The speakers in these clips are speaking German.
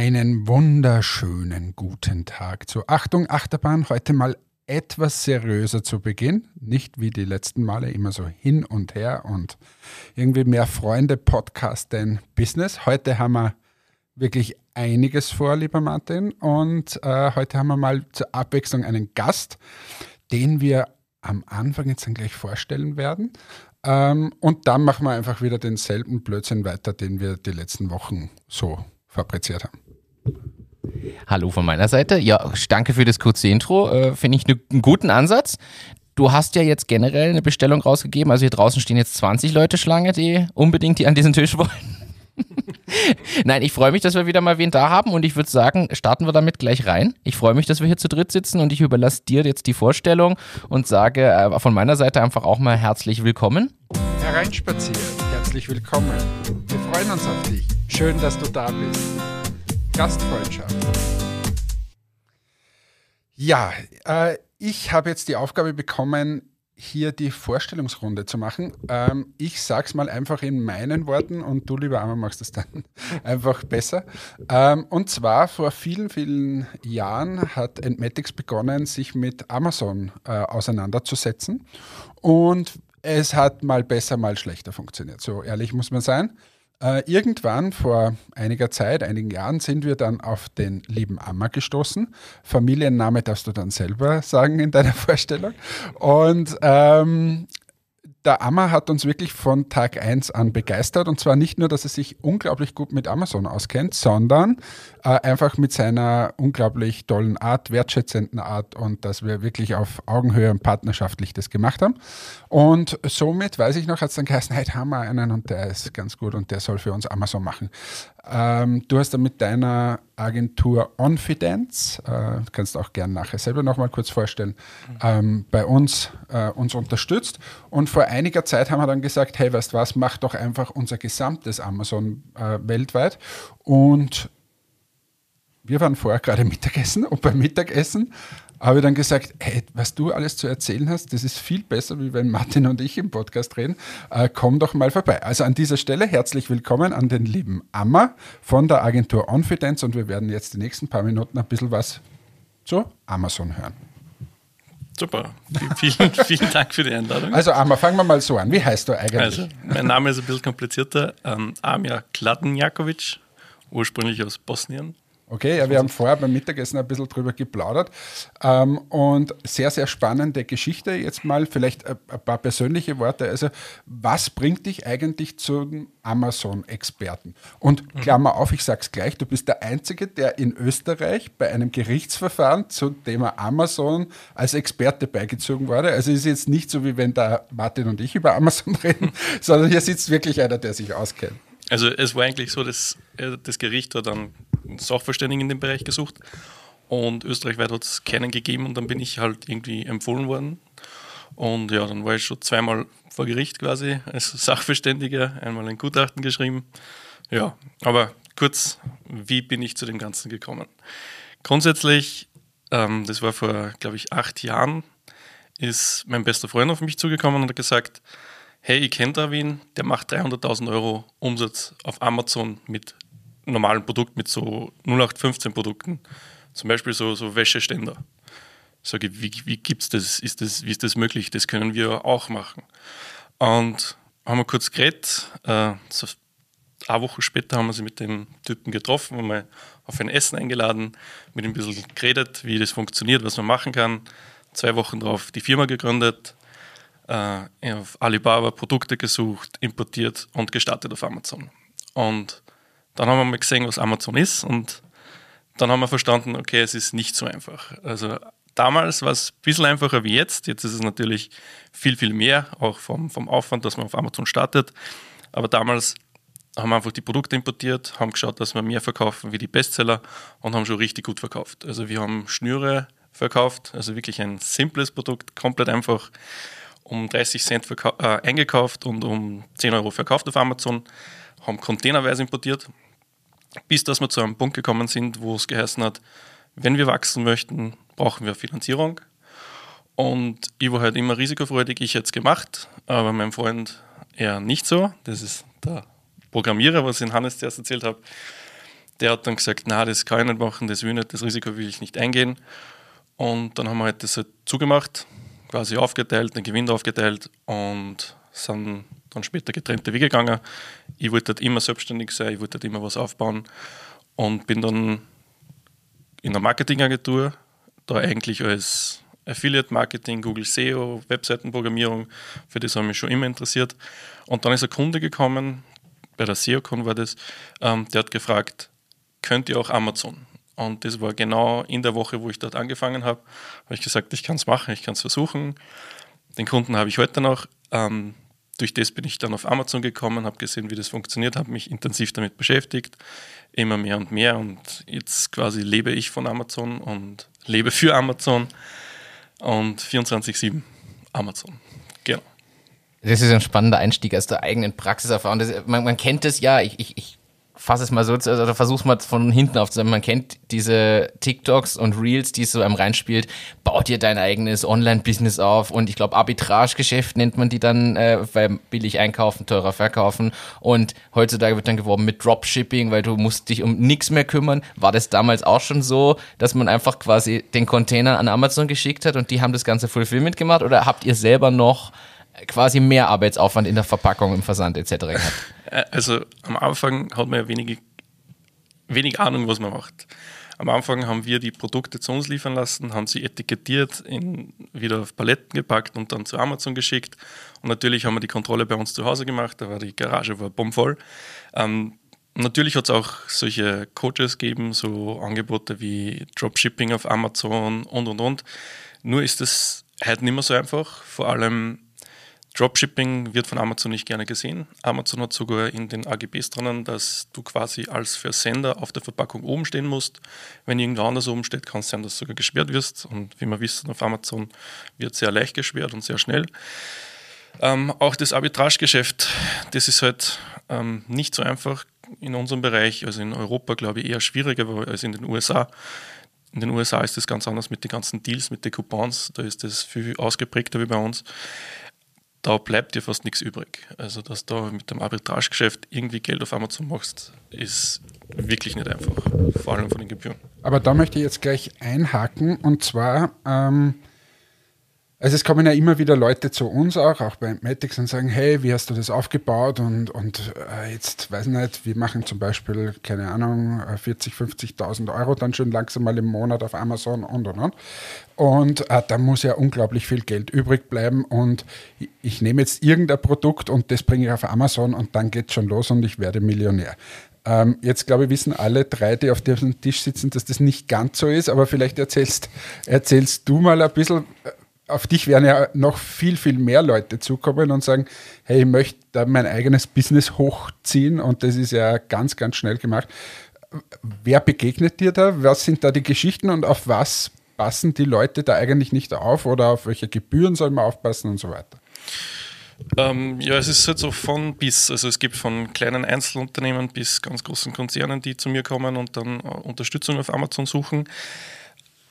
Einen wunderschönen guten Tag zu Achtung Achterbahn. Heute mal etwas seriöser zu Beginn. Nicht wie die letzten Male immer so hin und her und irgendwie mehr Freunde, Podcast denn Business. Heute haben wir wirklich einiges vor, lieber Martin. Und äh, heute haben wir mal zur Abwechslung einen Gast, den wir am Anfang jetzt dann gleich vorstellen werden. Ähm, und dann machen wir einfach wieder denselben Blödsinn weiter, den wir die letzten Wochen so fabriziert haben. Hallo von meiner Seite. Ja, danke für das kurze Intro. Äh, Finde ich ne, einen guten Ansatz. Du hast ja jetzt generell eine Bestellung rausgegeben. Also hier draußen stehen jetzt 20 Leute Schlange, die unbedingt die an diesen Tisch wollen. Nein, ich freue mich, dass wir wieder mal wen da haben und ich würde sagen, starten wir damit gleich rein. Ich freue mich, dass wir hier zu dritt sitzen und ich überlasse dir jetzt die Vorstellung und sage äh, von meiner Seite einfach auch mal herzlich willkommen. Hereinspaziert, herzlich willkommen. Wir freuen uns auf dich. Schön, dass du da bist. Gastfreundschaft. Ja, äh, ich habe jetzt die Aufgabe bekommen, hier die Vorstellungsrunde zu machen. Ähm, ich sag's mal einfach in meinen Worten und du, lieber Armer, machst es dann einfach besser. Ähm, und zwar vor vielen, vielen Jahren hat Entmatics begonnen, sich mit Amazon äh, auseinanderzusetzen. Und es hat mal besser, mal schlechter funktioniert. So ehrlich muss man sein. Äh, irgendwann vor einiger Zeit, einigen Jahren, sind wir dann auf den lieben Amma gestoßen. Familienname darfst du dann selber sagen in deiner Vorstellung. Und ähm, der Amma hat uns wirklich von Tag 1 an begeistert. Und zwar nicht nur, dass er sich unglaublich gut mit Amazon auskennt, sondern äh, einfach mit seiner unglaublich tollen Art, wertschätzenden Art und dass wir wirklich auf Augenhöhe und partnerschaftlich das gemacht haben. Und somit, weiß ich noch, hat es dann geheißen, heute haben wir einen und der ist ganz gut und der soll für uns Amazon machen. Ähm, du hast dann mit deiner Agentur Onfidence, äh, kannst auch gerne nachher selber nochmal kurz vorstellen, ähm, bei uns äh, uns unterstützt. Und vor einiger Zeit haben wir dann gesagt, hey, weißt was, mach doch einfach unser gesamtes Amazon äh, weltweit. Und wir waren vorher gerade Mittagessen und beim Mittagessen habe ich dann gesagt, hey, was du alles zu erzählen hast, das ist viel besser, wie wenn Martin und ich im Podcast reden. Äh, komm doch mal vorbei. Also an dieser Stelle herzlich willkommen an den lieben Amma von der Agentur Onfidence und wir werden jetzt die nächsten paar Minuten ein bisschen was zu Amazon hören. Super. Vielen, vielen Dank für die Einladung. Also Amma, fangen wir mal so an. Wie heißt du eigentlich? Also, mein Name ist ein bisschen komplizierter. Ähm, Amir Kladenjakovic, ursprünglich aus Bosnien. Okay, ja, wir haben vorher beim Mittagessen ein bisschen drüber geplaudert. Ähm, und sehr, sehr spannende Geschichte. Jetzt mal vielleicht ein, paar persönliche Worte. Also, was bringt dich eigentlich zum Amazon-Experten? Und mhm. Klammer auf, ich sage es gleich, du bist der Einzige, der in Österreich bei einem Gerichtsverfahren zum Thema Amazon als Experte beigezogen wurde. Also es ist jetzt nicht so, wie wenn da Martin und ich über Amazon reden, sondern hier sitzt wirklich einer, der sich auskennt. Also es war eigentlich so, dass äh, das Gericht hat dann Sachverständigen in dem Bereich gesucht und österreichweit hat es keinen gegeben und dann bin ich halt irgendwie empfohlen worden. Und ja, dann war ich schon zweimal vor Gericht quasi als Sachverständiger, einmal ein Gutachten geschrieben. Ja, aber kurz, wie bin ich zu dem Ganzen gekommen? Grundsätzlich, ähm, das war vor, glaube ich, acht Jahren, ist mein bester Freund auf mich zugekommen und hat gesagt, hey, ich kenne da wen, der macht 300.000 Euro Umsatz auf Amazon mit normalen Produkten, mit so 0815 Produkten. Zum Beispiel so, so Wäscheständer. Sage ich, wie, wie gibt's das? Ist das? Wie ist das möglich? Das können wir auch machen. Und haben wir kurz geredet. Äh, so eine Woche später haben wir sie mit dem Typen getroffen, haben wir auf ein Essen eingeladen, mit ihm ein bisschen geredet, wie das funktioniert, was man machen kann. Zwei Wochen darauf die Firma gegründet, äh, auf Alibaba Produkte gesucht, importiert und gestartet auf Amazon. Und dann haben wir mal gesehen, was Amazon ist und dann haben wir verstanden, okay, es ist nicht so einfach. Also damals war es ein bisschen einfacher wie jetzt. Jetzt ist es natürlich viel, viel mehr, auch vom, vom Aufwand, dass man auf Amazon startet. Aber damals haben wir einfach die Produkte importiert, haben geschaut, dass wir mehr verkaufen wie die Bestseller und haben schon richtig gut verkauft. Also wir haben Schnüre verkauft, also wirklich ein simples Produkt, komplett einfach um 30 Cent äh, eingekauft und um 10 Euro verkauft auf Amazon, haben containerweise importiert, bis dass wir zu einem Punkt gekommen sind, wo es geheißen hat, wenn wir wachsen möchten, brauchen wir Finanzierung. Und ich war halt immer risikofreudig, ich hätte es gemacht, aber mein Freund eher nicht so. Das ist der Programmierer, was ich in Hannes zuerst erzählt habe. Der hat dann gesagt, na, das kann ich nicht machen, das will ich nicht, das Risiko will ich nicht eingehen. Und dann haben wir halt das halt zugemacht, quasi aufgeteilt, den Gewinn aufgeteilt und sind dann später getrennte Wege gegangen. Ich wollte halt immer selbstständig sein, ich wollte halt immer was aufbauen und bin dann in der Marketingagentur, da eigentlich als Affiliate Marketing, Google SEO, Webseitenprogrammierung, für das habe ich mich schon immer interessiert. Und dann ist ein Kunde gekommen, bei der SEOCon war das, ähm, der hat gefragt, könnt ihr auch Amazon? Und das war genau in der Woche, wo ich dort angefangen habe, habe ich gesagt, ich kann es machen, ich kann es versuchen. Den Kunden habe ich heute noch. Ähm, durch das bin ich dann auf Amazon gekommen, habe gesehen, wie das funktioniert, habe mich intensiv damit beschäftigt, immer mehr und mehr. Und jetzt quasi lebe ich von Amazon und lebe für Amazon und 24-7 Amazon. Genau. Das ist ein spannender Einstieg aus der eigenen Praxiserfahrung. Das, man, man, kennt es ja, ich, ich, ich fasse es mal so, oder versuch's mal von hinten aufzunehmen. Man kennt diese TikToks und Reels, die es so einem reinspielt. Bau dir dein eigenes Online-Business auf und ich glaube Arbitragegeschäft nennt man die dann, äh, weil billig einkaufen, teurer verkaufen. Und heutzutage wird dann geworben mit Dropshipping, weil du musst dich um nichts mehr kümmern. War das damals auch schon so, dass man einfach quasi den Container an Amazon geschickt hat und die haben das ganze Fulfillment gemacht? Oder habt ihr selber noch quasi mehr Arbeitsaufwand in der Verpackung, im Versand etc. gehabt? Äh, also am Anfang hat man ja wenig, wenig Ahnung, was man macht. Am Anfang haben wir die Produkte zu uns liefern lassen, haben sie etikettiert, in, wieder auf Paletten gepackt und dann zu Amazon geschickt. Und natürlich haben wir die Kontrolle bei uns zu Hause gemacht, da war die Garage war bombvoll. Ähm, natürlich hat es auch solche Coaches gegeben, so Angebote wie Dropshipping auf Amazon und und und. Nur ist es heute nicht mehr so einfach, vor allem Dropshipping wird von Amazon nicht gerne gesehen. Amazon hat sogar in den AGBs drinnen, dass du quasi als Versender auf der Verpackung oben stehen musst. Wenn irgendwo anders oben steht, kann es sein, dass du sogar gesperrt wirst. Und wie wir wissen, auf Amazon wird sehr leicht gesperrt und sehr schnell. Ähm, auch das Arbitragegeschäft, das ist halt ähm, nicht so einfach in unserem Bereich, also in Europa glaube ich eher schwieriger als in den USA. In den USA ist das ganz anders mit den ganzen Deals, mit den Coupons, da ist das viel ausgeprägter wie bei uns da bleibt dir fast nichts übrig. Also, dass du mit dem Arbitragegeschäft irgendwie Geld auf Amazon machst, ist wirklich nicht einfach, vor allem von den Gebühren. Aber da möchte ich jetzt gleich einhaken und zwar, ähm, also es kommen ja immer wieder Leute zu uns auch, auch bei Matics und sagen, hey, wie hast du das aufgebaut und, und äh, jetzt, weiß nicht, wir machen zum Beispiel, keine Ahnung, 40, äh, 50.000 Euro dann schon langsam mal im Monat auf Amazon und und und. Und äh, da muss ja unglaublich viel Geld übrig bleiben und ich, ich nehme jetzt irgendein Produkt und das bringe ich auf Amazon und dann geht es schon los und ich werde Millionär. Ähm, jetzt glaube ich, wissen alle drei, die auf diesem Tisch sitzen, dass das nicht ganz so ist, aber vielleicht erzählst, erzählst du mal ein bisschen, äh, auf dich werden ja noch viel, viel mehr Leute zukommen und sagen, hey, ich möchte da mein eigenes Business hochziehen und das ist ja ganz, ganz schnell gemacht. Wer begegnet dir da? Was sind da die Geschichten und auf was passen die Leute da eigentlich nicht auf oder auf welche Gebühren soll man aufpassen und so weiter? Ähm, ja, es ist halt so von bis. Also es gibt von kleinen Einzelunternehmen bis ganz großen Konzernen, die zu mir kommen und dann äh, Unterstützung auf Amazon suchen.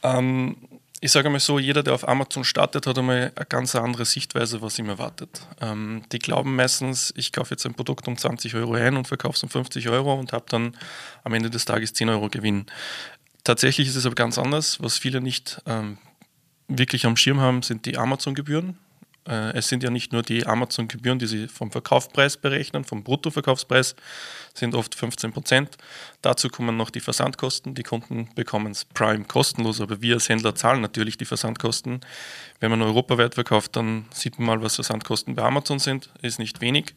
Ähm, ich sage mal so, jeder, der auf Amazon startet, hat einmal eine ganz andere Sichtweise, was ihm erwartet. Ähm, die glauben meistens, ich kaufe jetzt ein Produkt um 20 Euro ein und verkaufe es um 50 Euro und habe dann am Ende des Tages 10 Euro Gewinn. Tatsächlich ist es aber ganz anders. Was viele nicht ähm, wirklich am Schirm haben, sind die Amazon-Gebühren. Äh, es sind ja nicht nur die Amazon-Gebühren, die sie vom Verkaufspreis berechnen, vom Bruttoverkaufspreis, sind oft 15 Prozent. Dazu kommen noch die Versandkosten. Die Kunden bekommen es Prime kostenlos, aber wir als Händler zahlen natürlich die Versandkosten. Wenn man europaweit verkauft, dann sieht man mal, was Versandkosten bei Amazon sind. Ist nicht wenig.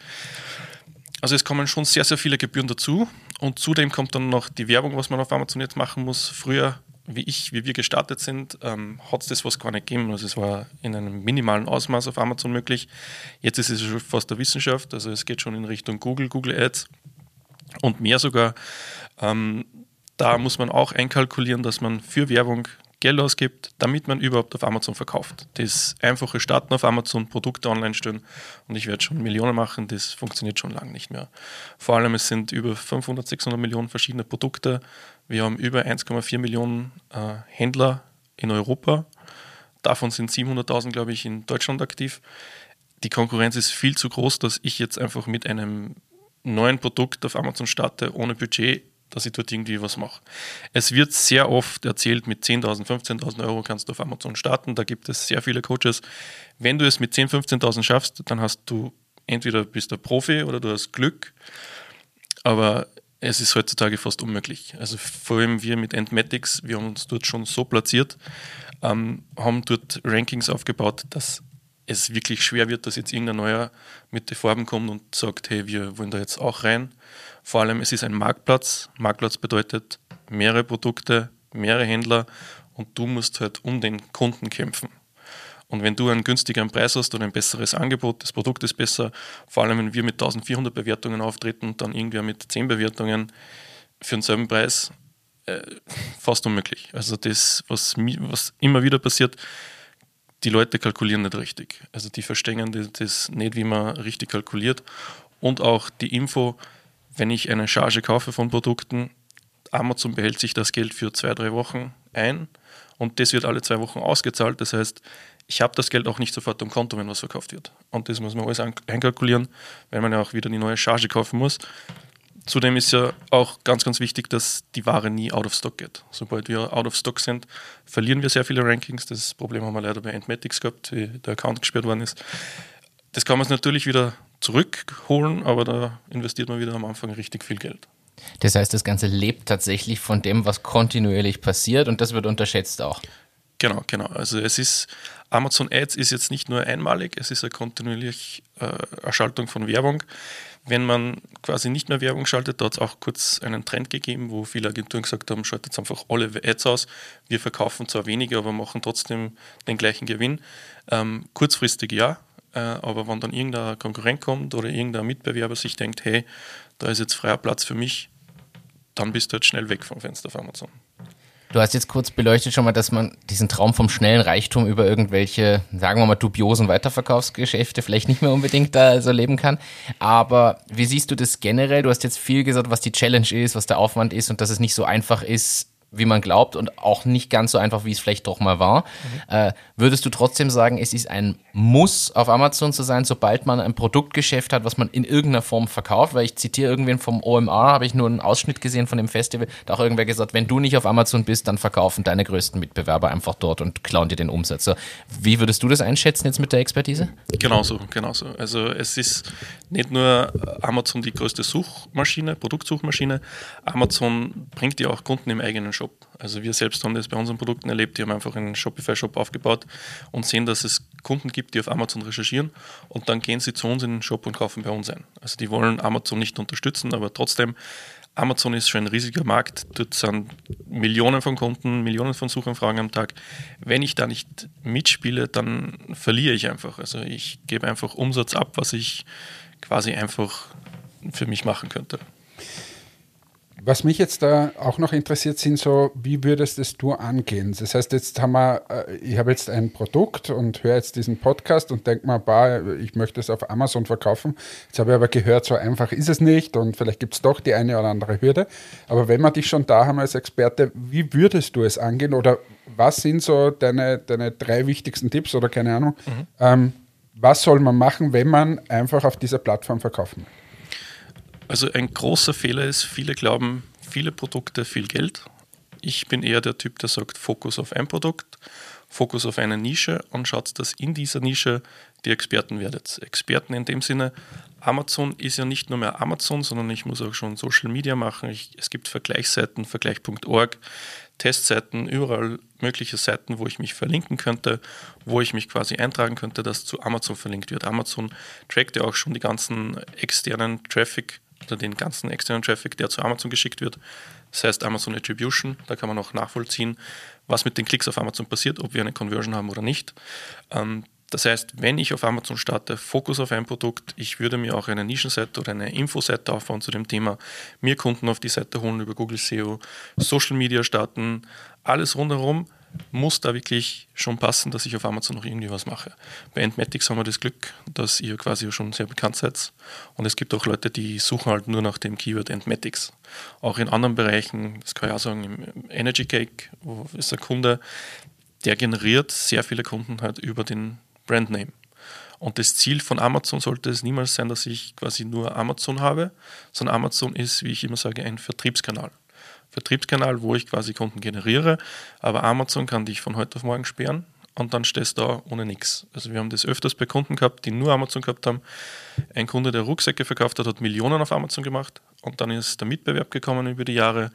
Also es kommen schon sehr, sehr viele Gebühren dazu. Und zudem kommt dann noch die Werbung, was man auf Amazon jetzt machen muss. Früher wie ich, wie wir gestartet sind, ähm, hat es das was gar nicht gegeben. Also es war in einem minimalen Ausmaß auf Amazon möglich. Jetzt ist es schon fast der Wissenschaft, also es geht schon in Richtung Google, Google Ads und mehr sogar. Ähm, da muss man auch einkalkulieren, dass man für Werbung Geld ausgibt, damit man überhaupt auf Amazon verkauft. Das einfache Starten auf Amazon, Produkte online stellen und ich werde schon Millionen machen, das funktioniert schon lange nicht mehr. Vor allem es sind über 500, 600 Millionen verschiedene Produkte. Wir haben über 1,4 Millionen äh, Händler in Europa. Davon sind 700.000, glaube ich, in Deutschland aktiv. Die Konkurrenz ist viel zu groß, dass ich jetzt einfach mit einem neuen Produkt auf Amazon starte, ohne Budget dass ich dort irgendwie was mache. Es wird sehr oft erzählt, mit 10.000, 15.000 Euro kannst du auf Amazon starten. Da gibt es sehr viele Coaches. Wenn du es mit 10.000, 15.000 schaffst, dann hast du entweder bist du Profi oder du hast Glück. Aber es ist heutzutage fast unmöglich. Also vor allem wir mit Entmatics, wir haben uns dort schon so platziert, ähm, haben dort Rankings aufgebaut, dass es wirklich schwer wird, dass jetzt irgendein neuer mit den Farben kommt und sagt, hey, wir wollen da jetzt auch rein. Vor allem, es ist ein Marktplatz. Marktplatz bedeutet mehrere Produkte, mehrere Händler und du musst halt um den Kunden kämpfen. Und wenn du einen günstigeren Preis hast oder ein besseres Angebot, das Produkt ist besser, vor allem wenn wir mit 1400 Bewertungen auftreten dann irgendwer mit 10 Bewertungen für denselben Preis, äh, fast unmöglich. Also das, was, was immer wieder passiert, die Leute kalkulieren nicht richtig. Also die verstehen das nicht, wie man richtig kalkuliert. Und auch die Info, wenn ich eine Charge kaufe von Produkten, Amazon behält sich das Geld für zwei, drei Wochen ein und das wird alle zwei Wochen ausgezahlt. Das heißt, ich habe das Geld auch nicht sofort am Konto, wenn was verkauft wird. Und das muss man alles einkalkulieren, weil man ja auch wieder die neue Charge kaufen muss. Zudem ist ja auch ganz, ganz wichtig, dass die Ware nie out of stock geht. Sobald wir out of stock sind, verlieren wir sehr viele Rankings. Das Problem haben wir leider bei Entmatics gehabt, wie der Account gesperrt worden ist. Das kann man natürlich wieder zurückholen, aber da investiert man wieder am Anfang richtig viel Geld. Das heißt, das Ganze lebt tatsächlich von dem, was kontinuierlich passiert und das wird unterschätzt auch. Genau, genau. Also es ist, Amazon Ads ist jetzt nicht nur einmalig, es ist eine kontinuierliche äh, Erschaltung von Werbung. Wenn man quasi nicht mehr Werbung schaltet, da hat es auch kurz einen Trend gegeben, wo viele Agenturen gesagt haben, schaltet einfach alle Ads aus. Wir verkaufen zwar weniger, aber machen trotzdem den gleichen Gewinn. Ähm, kurzfristig ja, äh, aber wenn dann irgendein Konkurrent kommt oder irgendein Mitbewerber sich denkt, hey, da ist jetzt freier Platz für mich, dann bist du halt schnell weg vom Fenster auf Amazon. Du hast jetzt kurz beleuchtet schon mal, dass man diesen Traum vom schnellen Reichtum über irgendwelche, sagen wir mal, dubiosen Weiterverkaufsgeschäfte vielleicht nicht mehr unbedingt da so leben kann. Aber wie siehst du das generell? Du hast jetzt viel gesagt, was die Challenge ist, was der Aufwand ist und dass es nicht so einfach ist, wie man glaubt und auch nicht ganz so einfach, wie es vielleicht doch mal war. Mhm. Äh, würdest du trotzdem sagen, es ist ein Muss, auf Amazon zu sein, sobald man ein Produktgeschäft hat, was man in irgendeiner Form verkauft? Weil ich zitiere irgendwen vom OMR, habe ich nur einen Ausschnitt gesehen von dem Festival, da auch irgendwer gesagt, wenn du nicht auf Amazon bist, dann verkaufen deine größten Mitbewerber einfach dort und klauen dir den Umsatz. So, wie würdest du das einschätzen jetzt mit der Expertise? Genauso, genauso. Also es ist nicht nur Amazon die größte Suchmaschine, Produktsuchmaschine, Amazon bringt ja auch Kunden im eigenen Shop. Also wir selbst haben das bei unseren Produkten erlebt, die haben einfach einen Shopify-Shop aufgebaut und sehen, dass es Kunden gibt, die auf Amazon recherchieren und dann gehen sie zu uns in den Shop und kaufen bei uns ein. Also die wollen Amazon nicht unterstützen, aber trotzdem, Amazon ist schon ein riesiger Markt, dort sind Millionen von Kunden, Millionen von Suchanfragen am Tag. Wenn ich da nicht mitspiele, dann verliere ich einfach. Also ich gebe einfach Umsatz ab, was ich quasi einfach für mich machen könnte. Was mich jetzt da auch noch interessiert, sind so, wie würdest es du angehen? Das heißt, jetzt haben wir, äh, ich habe jetzt ein Produkt und höre jetzt diesen Podcast und denke mal, bah, ich möchte es auf Amazon verkaufen. Jetzt habe ich aber gehört, so einfach ist es nicht und vielleicht gibt es doch die eine oder andere Hürde. Aber wenn wir dich schon da haben als Experte, wie würdest du es angehen oder was sind so deine, deine drei wichtigsten Tipps oder keine Ahnung? Mhm. Ähm, was soll man machen, wenn man einfach auf dieser Plattform verkaufen will? Also ein großer Fehler ist, viele glauben, viele Produkte, viel Geld. Ich bin eher der Typ, der sagt, Fokus auf ein Produkt, Fokus auf eine Nische und schaut, dass in dieser Nische die Experten werdet. Experten in dem Sinne, Amazon ist ja nicht nur mehr Amazon, sondern ich muss auch schon Social Media machen. Ich, es gibt Vergleichsseiten, vergleich.org, Testseiten, überall mögliche Seiten, wo ich mich verlinken könnte, wo ich mich quasi eintragen könnte, dass zu Amazon verlinkt wird. Amazon trackt ja auch schon die ganzen externen Traffic oder den ganzen externen Traffic, der zu Amazon geschickt wird. Das heißt Amazon Attribution, da kann man auch nachvollziehen, was mit den Klicks auf Amazon passiert, ob wir eine Conversion haben oder nicht. Ähm, das heißt, wenn ich auf Amazon starte, Fokus auf ein Produkt, ich würde mir auch eine Nischenseite oder eine Infoseite aufbauen zu dem Thema, mir Kunden auf die Seite holen über Google SEO, Social Media starten, alles rundherum, muss da wirklich schon passen, dass ich auf Amazon noch irgendwie was mache. Bei Entmatics haben wir das Glück, dass ihr quasi schon sehr bekannt seid. Und es gibt auch Leute, die suchen halt nur nach dem Keyword Entmatics. Auch in anderen Bereichen, das kann ich auch sagen, im Energy Cake, ist der Kunde, der generiert sehr viele Kunden halt über den Brandname. Und das Ziel von Amazon sollte es niemals sein, dass ich quasi nur Amazon habe, sondern Amazon ist, wie ich immer sage, ein Vertriebskanal. Vertriebskanal, wo ich quasi Kunden generiere, aber Amazon kann dich von heute auf morgen sperren und dann stehst du da ohne nichts. Also wir haben das öfters bei Kunden gehabt, die nur Amazon gehabt haben. Ein Kunde, der Rucksäcke verkauft hat, hat Millionen auf Amazon gemacht und dann ist der Mitbewerb gekommen über die Jahre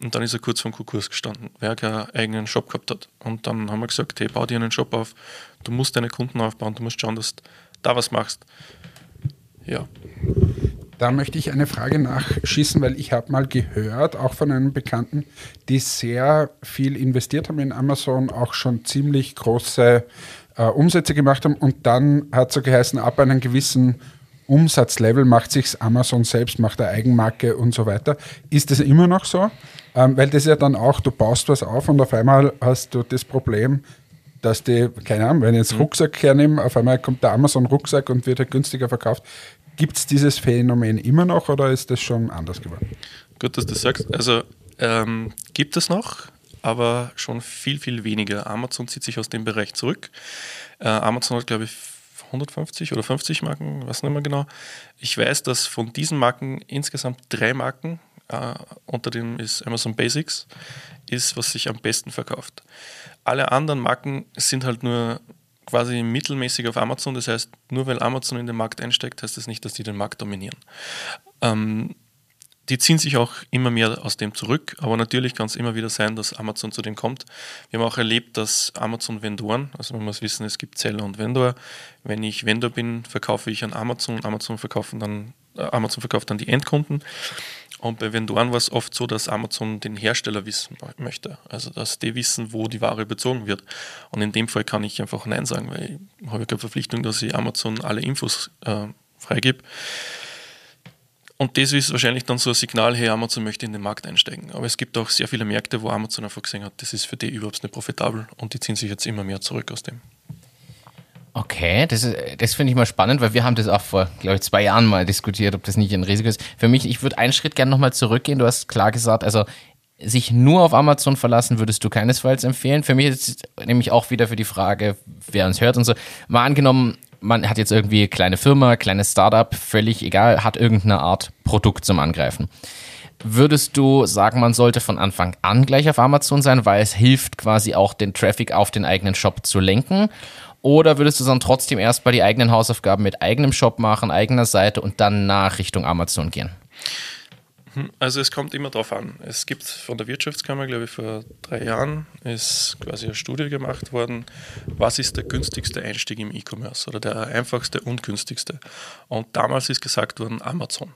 und dann ist er kurz vor Konkurs gestanden, weil er keinen eigenen Shop gehabt hat. Und dann haben wir gesagt, hey, bau dir einen Shop auf, du musst deine Kunden aufbauen, du musst schauen, dass du da was machst. Ja. Da möchte ich eine Frage nachschießen, weil ich habe mal gehört, auch von einem Bekannten, die sehr viel investiert haben in Amazon, auch schon ziemlich große äh, Umsätze gemacht haben und dann hat so geheißen, ab einem gewissen Umsatzlevel macht sich Amazon selbst, macht eine Eigenmarke und so weiter. Ist das immer noch so? Ähm, weil das ja dann auch, du baust was auf und auf einmal hast du das Problem, dass die, keine Ahnung, wenn ich jetzt mhm. Rucksack hernehme, auf einmal kommt der Amazon-Rucksack und wird halt günstiger verkauft. Gibt es dieses Phänomen immer noch oder ist das schon anders geworden? Gut, dass du das sagst. Also ähm, gibt es noch, aber schon viel, viel weniger. Amazon zieht sich aus dem Bereich zurück. Äh, Amazon hat, glaube ich, 150 oder 50 Marken, weiß nicht mehr genau. Ich weiß, dass von diesen Marken insgesamt drei Marken, äh, unter denen ist Amazon Basics, ist, was sich am besten verkauft. Alle anderen Marken sind halt nur quasi mittelmäßig auf Amazon. Das heißt, nur weil Amazon in den Markt einsteigt, heißt das nicht, dass die den Markt dominieren. Ähm, die ziehen sich auch immer mehr aus dem zurück, aber natürlich kann es immer wieder sein, dass Amazon zu dem kommt. Wir haben auch erlebt, dass Amazon-Vendoren, also man muss wissen, es gibt Seller und Vendor. Wenn ich Vendor bin, verkaufe ich an Amazon Amazon, verkaufen dann, äh, Amazon verkauft dann die Endkunden. Und bei Vendoren war es oft so, dass Amazon den Hersteller wissen möchte. Also, dass die wissen, wo die Ware bezogen wird. Und in dem Fall kann ich einfach Nein sagen, weil ich habe keine Verpflichtung, dass ich Amazon alle Infos äh, freigebe. Und das ist wahrscheinlich dann so ein Signal, hey, Amazon möchte in den Markt einsteigen. Aber es gibt auch sehr viele Märkte, wo Amazon einfach gesehen hat, das ist für die überhaupt nicht profitabel und die ziehen sich jetzt immer mehr zurück aus dem. Okay, das, das finde ich mal spannend, weil wir haben das auch vor, glaube ich, zwei Jahren mal diskutiert, ob das nicht ein Risiko ist. Für mich, ich würde einen Schritt gerne nochmal zurückgehen. Du hast klar gesagt, also sich nur auf Amazon verlassen würdest du keinesfalls empfehlen. Für mich ist nämlich auch wieder für die Frage, wer uns hört und so. Mal angenommen, man hat jetzt irgendwie kleine Firma, kleines Startup, völlig egal, hat irgendeine Art Produkt zum Angreifen. Würdest du sagen, man sollte von Anfang an gleich auf Amazon sein, weil es hilft quasi auch den Traffic auf den eigenen Shop zu lenken? Oder würdest du dann trotzdem erstmal die eigenen Hausaufgaben mit eigenem Shop machen, eigener Seite und dann nach Richtung Amazon gehen? Hm, also es kommt immer darauf an. Es gibt von der Wirtschaftskammer, glaube ich, vor drei Jahren ist quasi eine Studie gemacht worden, was ist der günstigste Einstieg im E-Commerce oder der einfachste und günstigste. Und damals ist gesagt worden Amazon.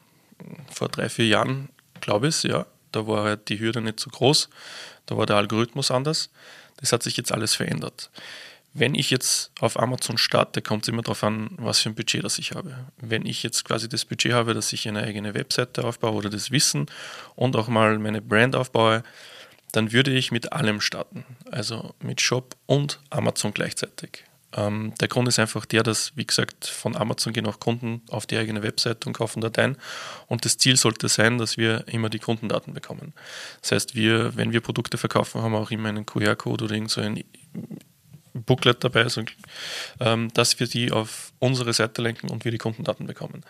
Vor drei, vier Jahren, glaube ich, ja, da war halt die Hürde nicht so groß, da war der Algorithmus anders. Das hat sich jetzt alles verändert. Wenn ich jetzt auf Amazon starte, kommt es immer darauf an, was für ein Budget das ich habe. Wenn ich jetzt quasi das Budget habe, dass ich eine eigene Webseite aufbaue oder das Wissen und auch mal meine Brand aufbaue, dann würde ich mit allem starten. Also mit Shop und Amazon gleichzeitig. Ähm, der Grund ist einfach der, dass, wie gesagt, von Amazon gehen auch Kunden auf die eigene Webseite und kaufen Dateien. Und das Ziel sollte sein, dass wir immer die Kundendaten bekommen. Das heißt, wir, wenn wir Produkte verkaufen, haben wir auch immer einen QR-Code oder irgend so ein Booklet dabei, so, ähm, dass wir die auf unsere Seite lenken und wir die Kundendaten bekommen.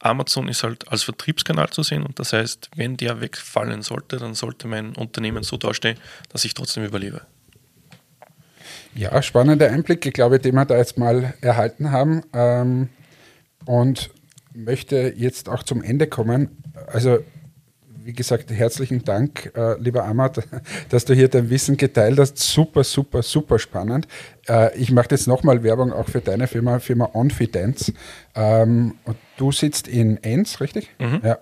Amazon ist halt als Vertriebskanal zu sehen und das heißt, wenn der wegfallen sollte, dann sollte mein Unternehmen so dastehen, dass ich trotzdem überlebe. Ja, spannender Einblick, ich glaube, den wir da jetzt mal erhalten haben. Ähm, und möchte jetzt auch zum Ende kommen. Also wie gesagt, herzlichen Dank, äh, lieber Amat, dass du hier dein Wissen geteilt hast. Super, super, super spannend. Äh, ich mache jetzt nochmal Werbung auch für deine Firma, Firma Onfidenz. Ähm, du sitzt in Enns, richtig? Mhm. Ja.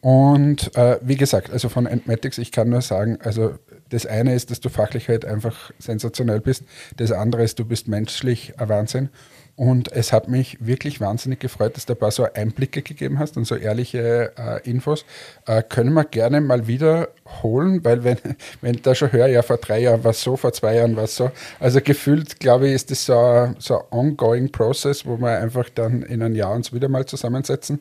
Und äh, wie gesagt, also von Entmatics, ich kann nur sagen, also das eine ist, dass du fachlich halt einfach sensationell bist. Das andere ist, du bist menschlich ein Wahnsinn. Und es hat mich wirklich wahnsinnig gefreut, dass du ein paar so Einblicke gegeben hast und so ehrliche äh, Infos. Äh, können wir gerne mal wiederholen, weil wenn, wenn ich da schon höre, ja, vor drei Jahren war es so, vor zwei Jahren war es so. Also gefühlt, glaube ich, ist das so ein, so ongoing Process, wo wir einfach dann in einem Jahr uns wieder mal zusammensetzen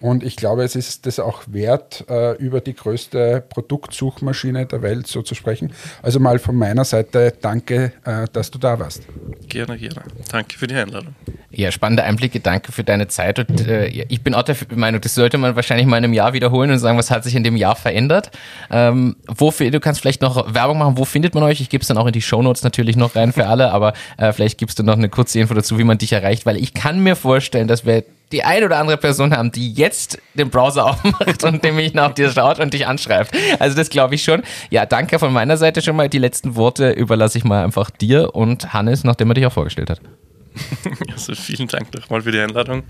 und ich glaube, es ist das auch wert, äh, über die größte Produktsuchmaschine der Welt so zu sprechen. Also mal von meiner Seite danke, äh, dass du da warst. Gerne, gerne. Danke für die Einladung. Ja, spannende Einblicke. Danke für deine Zeit. Und äh, ich bin auch der Meinung, das sollte man wahrscheinlich mal in einem Jahr wiederholen und sagen, was hat sich in dem Jahr verändert. Ähm, wo, du kannst vielleicht noch Werbung machen. Wo findet man euch? Ich gebe es dann auch in die Shownotes natürlich noch rein für alle, aber äh, vielleicht gibst du noch eine kurze Info dazu, wie man dich erreicht, weil ich kann mir vorstellen, dass wir die ein oder andere Person haben, die jetzt den Browser aufmacht und nämlich nach dir schaut und dich anschreibt. Also das glaube ich schon. Ja, danke von meiner Seite schon mal. Die letzten Worte überlasse ich mal einfach dir und Hannes, nachdem er dich auch vorgestellt hat. Also vielen Dank nochmal für die Einladung.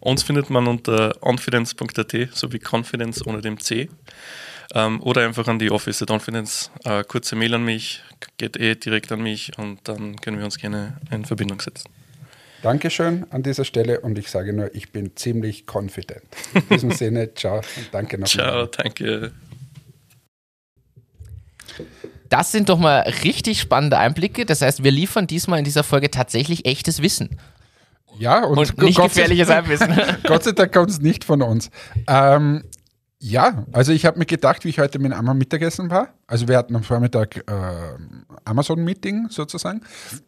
Uns findet man unter confidence.at sowie Confidence ohne dem C. Ähm, oder einfach an die Office at Confidence. Äh, kurze Mail an mich, geht eh direkt an mich und dann können wir uns gerne in Verbindung setzen. Dankeschön an dieser Stelle und ich sage nur, ich bin ziemlich confident. In diesem Sinne, ciao und danke nochmal. Ciao, danke. Das sind doch mal richtig spannende Einblicke. Das heißt, wir liefern diesmal in dieser Folge tatsächlich echtes Wissen. Ja, und, und nicht Gott gefährliches Halbwissen. Gott sei Dank kommt es nicht von uns. Ähm, ja, also ich habe mir gedacht, wie ich heute mit Amazon Mittagessen war. Also wir hatten am Vormittag äh, Amazon-Meeting sozusagen.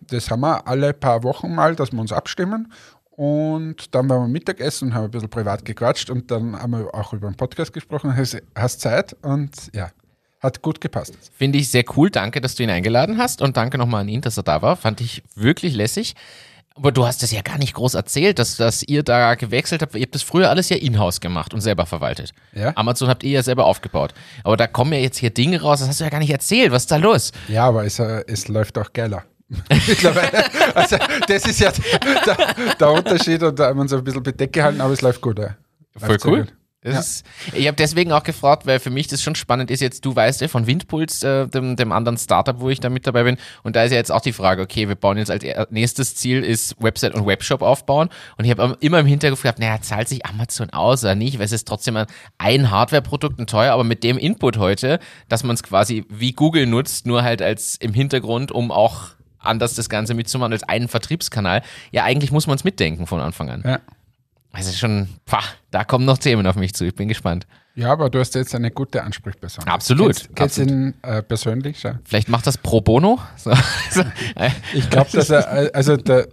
Das haben wir alle paar Wochen mal, dass wir uns abstimmen. Und dann waren wir Mittagessen und haben ein bisschen privat gequatscht und dann haben wir auch über den Podcast gesprochen. Hast, hast Zeit und ja, hat gut gepasst. Finde ich sehr cool. Danke, dass du ihn eingeladen hast und danke nochmal an ihn, dass er da war. Fand ich wirklich lässig. Aber du hast es ja gar nicht groß erzählt, dass, dass ihr da gewechselt habt. Ihr habt das früher alles ja in-house gemacht und selber verwaltet. Ja. Amazon habt ihr ja selber aufgebaut. Aber da kommen ja jetzt hier Dinge raus, das hast du ja gar nicht erzählt. Was ist da los? Ja, aber es, äh, es läuft auch geiler. Mittlerweile. Also, das ist ja der, der, Unterschied und da haben wir uns ein bisschen bedeckt gehalten, aber es läuft gut. Ja. Voll cool. Ja. Ist, ich habe deswegen auch gefragt, weil für mich das schon spannend ist. Jetzt, du weißt ja von Windpuls, äh, dem, dem anderen Startup, wo ich da mit dabei bin. Und da ist ja jetzt auch die Frage, okay, wir bauen jetzt als nächstes Ziel ist Website und Webshop aufbauen. Und ich habe immer im Hintergrund gehabt, naja, zahlt sich Amazon aus oder nicht? Weil es ist trotzdem ein Hardware-Produkt und teuer, aber mit dem Input heute, dass man es quasi wie Google nutzt, nur halt als im Hintergrund, um auch anders das Ganze mitzumachen als einen Vertriebskanal. Ja, eigentlich muss man es mitdenken von Anfang an. Ja. Also schon, pah, da kommen noch Themen auf mich zu. Ich bin gespannt. Ja, aber du hast jetzt eine gute Ansprechperson. Absolut. Kennst, du ihn äh, persönlich? Ja. Vielleicht macht das pro bono? So. ich glaube, dass er, äh, also der,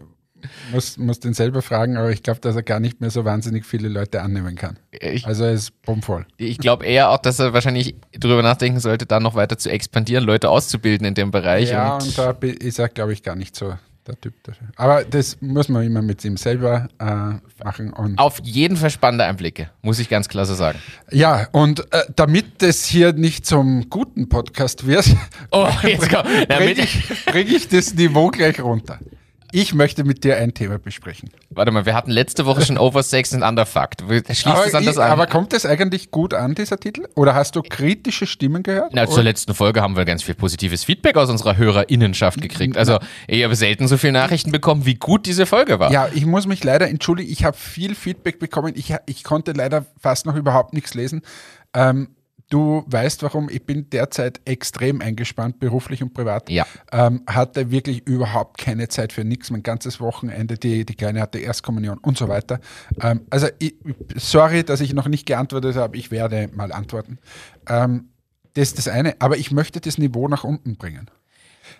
muss, muss den selber fragen, aber ich glaube, dass er gar nicht mehr so wahnsinnig viele Leute annehmen kann. Ich, also er ist bummvoll. Ich glaube eher auch, dass er wahrscheinlich darüber nachdenken sollte, da noch weiter zu expandieren, Leute auszubilden in dem Bereich. Ja, und, und da ist er, glaube ich, gar nicht so der Typ dafür. Aber das muss man immer mit ihm selber äh, machen. Und Auf jeden Fall spannende Einblicke, muss ich ganz klar so sagen. Ja, und äh, damit es hier nicht zum guten Podcast wird, oh, bringe ich, bring ich das Niveau gleich runter. Ich möchte mit dir ein Thema besprechen. Warte mal, wir hatten letzte Woche schon Over Sex and Underfucked. Schließt aber, es an das an? aber kommt das eigentlich gut an, dieser Titel? Oder hast du kritische Stimmen gehört? Na, zur letzten Folge haben wir ganz viel positives Feedback aus unserer HörerInnenschaft gekriegt. Also, ich habe selten so viele Nachrichten bekommen, wie gut diese Folge war. Ja, ich muss mich leider entschuldigen. Ich habe viel Feedback bekommen. Ich, ich konnte leider fast noch überhaupt nichts lesen. Ähm, Du weißt warum, ich bin derzeit extrem eingespannt, beruflich und privat. Ja. Ähm, hatte wirklich überhaupt keine Zeit für nichts. Mein ganzes Wochenende, die, die Kleine hatte Erstkommunion und so weiter. Ähm, also, ich, sorry, dass ich noch nicht geantwortet habe. Ich werde mal antworten. Ähm, das ist das eine. Aber ich möchte das Niveau nach unten bringen.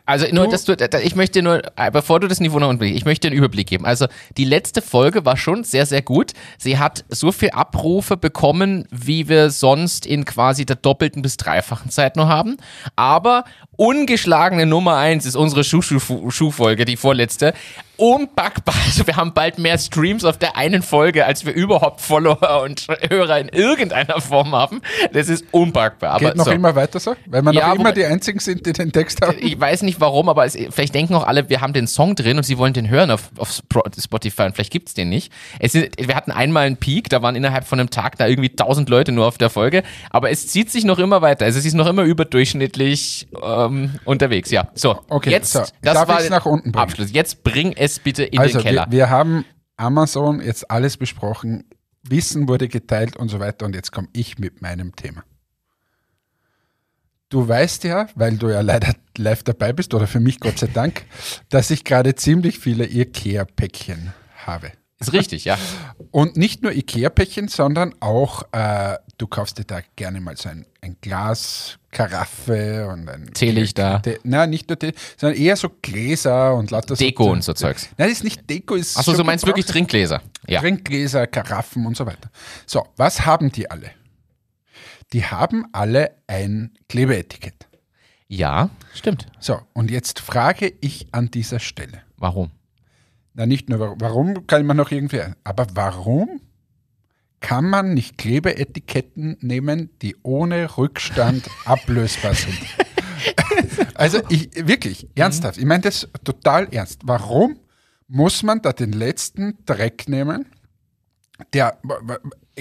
Also nur, dass du, ich möchte nur, bevor du das Niveau noch unbedingt, ich möchte einen Überblick geben. Also die letzte Folge war schon sehr, sehr gut. Sie hat so viel Abrufe bekommen, wie wir sonst in quasi der doppelten bis dreifachen Zeit nur haben. Aber ungeschlagene Nummer eins ist unsere Schuhfolge, die vorletzte unpackbar. Also wir haben bald mehr Streams auf der einen Folge, als wir überhaupt Follower und Hörer in irgendeiner Form haben. Das ist unpackbar. Aber Geht noch so. immer weiter so? Weil wir ja, noch immer die Einzigen sind, die den Text haben? Ich weiß nicht warum, aber es, vielleicht denken auch alle, wir haben den Song drin und sie wollen den hören auf, auf Spotify und vielleicht gibt's den nicht. Es ist, wir hatten einmal einen Peak, da waren innerhalb von einem Tag da irgendwie tausend Leute nur auf der Folge, aber es zieht sich noch immer weiter. Also es ist noch immer überdurchschnittlich ähm, unterwegs. Ja, so. Okay, jetzt, so. das Darf war nach unten bringen? Abschluss. Jetzt bring es es bitte in also, den Keller. Wir, wir haben Amazon jetzt alles besprochen, Wissen wurde geteilt und so weiter und jetzt komme ich mit meinem Thema. Du weißt ja, weil du ja leider live dabei bist, oder für mich Gott sei Dank, dass ich gerade ziemlich viele IKEA-Päckchen habe. Ist richtig, ja. Und nicht nur Ikea-Päckchen, sondern auch, äh, du kaufst dir da gerne mal so ein, ein Glas, Karaffe und ein Teelichter. Te Nein, nicht nur Tee, sondern eher so Gläser und lauter Deko und so Zeugs. Nein, das ist nicht Deko, ist Achso, du meinst wirklich Trinkgläser. Ja. Trinkgläser, Karaffen und so weiter. So, was haben die alle? Die haben alle ein Klebeetikett. Ja, stimmt. So, und jetzt frage ich an dieser Stelle. Warum? Na, nicht nur, warum, kann man noch irgendwie, aber warum kann man nicht Klebeetiketten nehmen, die ohne Rückstand ablösbar sind? also ich, wirklich, ernsthaft, ich meine das total ernst. Warum muss man da den letzten Dreck nehmen? Der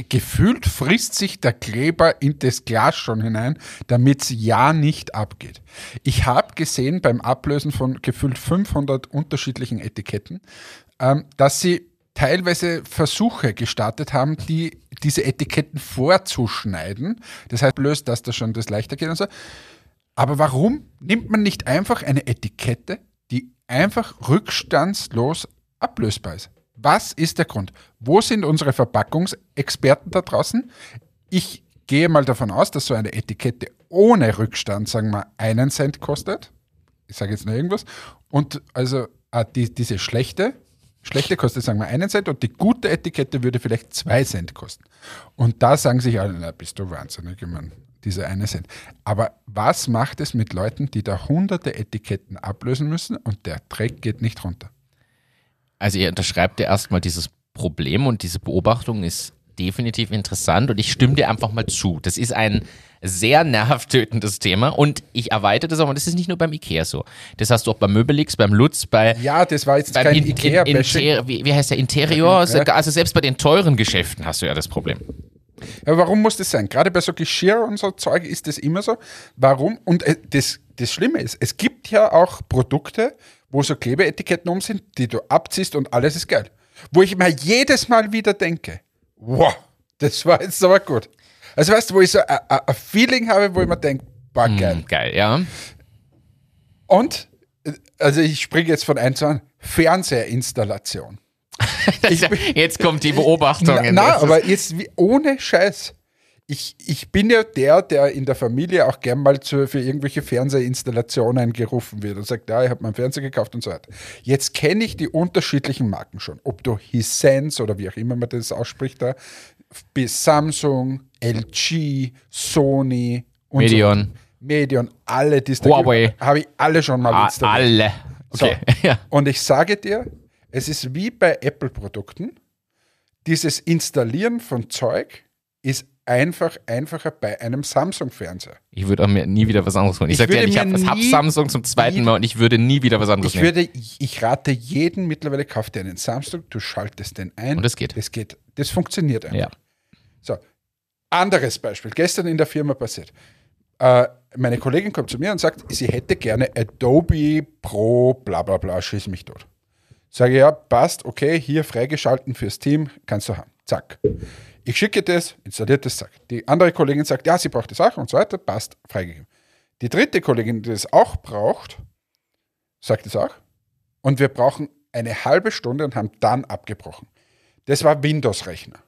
gefühlt frisst sich der Kleber in das Glas schon hinein, damit es ja nicht abgeht. Ich habe gesehen beim Ablösen von gefühlt 500 unterschiedlichen Etiketten, ähm, dass sie teilweise Versuche gestartet haben, die diese Etiketten vorzuschneiden. Das heißt, löst, dass das schon das leichter geht und so. Aber warum nimmt man nicht einfach eine Etikette, die einfach rückstandslos ablösbar ist? Was ist der Grund? Wo sind unsere Verpackungsexperten da draußen? Ich gehe mal davon aus, dass so eine Etikette ohne Rückstand, sagen wir, einen Cent kostet. Ich sage jetzt nur irgendwas. Und also ah, die, diese schlechte, schlechte kostet, sagen wir, einen Cent und die gute Etikette würde vielleicht zwei Cent kosten. Und da sagen sich alle, na, bist du wahnsinnig, ich meine, dieser eine Cent. Aber was macht es mit Leuten, die da hunderte Etiketten ablösen müssen und der Dreck geht nicht runter? Also ihr unterschreibt ja erstmal dieses Problem und diese Beobachtung ist definitiv interessant und ich stimme dir einfach mal zu. Das ist ein sehr nervtötendes Thema und ich erweitere das auch, und das ist nicht nur beim Ikea so. Das hast du auch beim Möbelix, beim Lutz, bei Ja, das war jetzt kein in, in. Inter, wie, wie heißt der Interior? Ja. Also selbst bei den teuren Geschäften hast du ja das Problem. Aber warum muss das sein? Gerade bei so Geschirr und so Zeug ist das immer so. Warum? Und äh, das, das Schlimme ist, es gibt ja auch Produkte, wo so Klebeetiketten um sind, die du abziehst und alles ist geil. Wo ich mir jedes Mal wieder denke, wow, das war jetzt aber gut. Also weißt du, wo ich so ein- Feeling habe, wo ich mir denke, boah, geil. Hm, geil, ja. Und, also ich springe jetzt von eins an, Fernsehinstallation. Jetzt kommt die Beobachtung. Na, na aber jetzt wie, ohne Scheiß. Ich, ich bin ja der, der in der Familie auch gern mal zu, für irgendwelche Fernsehinstallationen gerufen wird und sagt, ja, ich habe meinen Fernseher gekauft und so weiter. Jetzt kenne ich die unterschiedlichen Marken schon. Ob du Hisense oder wie auch immer man das ausspricht da, bis Samsung, LG, Sony und Medion. So. Medion, alle, die es da Huawei. habe ich alle schon mal Ah, installiert. alle. Okay. So. Und ich sage dir, es ist wie bei Apple-Produkten. Dieses Installieren von Zeug ist einfach einfacher bei einem Samsung-Fernseher. Ich würde auch mir nie wieder was anderes holen. Ich, Ich sag dir, ich habe hab Samsung zum zweiten Mal und ich würde nie wieder was anderes Ich nehmen. würde, ich, rate jeden mittlerweile, kauf dir einen Samsung, du schaltest den ein. Und es geht. Das geht. Das funktioniert einfach. Ja. So. Anderes Beispiel. Gestern in der Firma passiert. Äh, meine Kollegin kommt zu mir und sagt, sie hätte gerne Adobe Pro, bla bla bla, schieß mich tot. Sage ja, passt, okay, hier freigeschalten fürs Team, kannst du haben. Zack. Ich schicke das, installiert das, zack. Die andere Kollegin sagt, ja, sie braucht das auch und so weiter, passt, freigegeben. Die dritte Kollegin, die das auch braucht, sagt es auch. Und wir brauchen eine halbe Stunde und haben dann abgebrochen. Das war Windows-Rechner.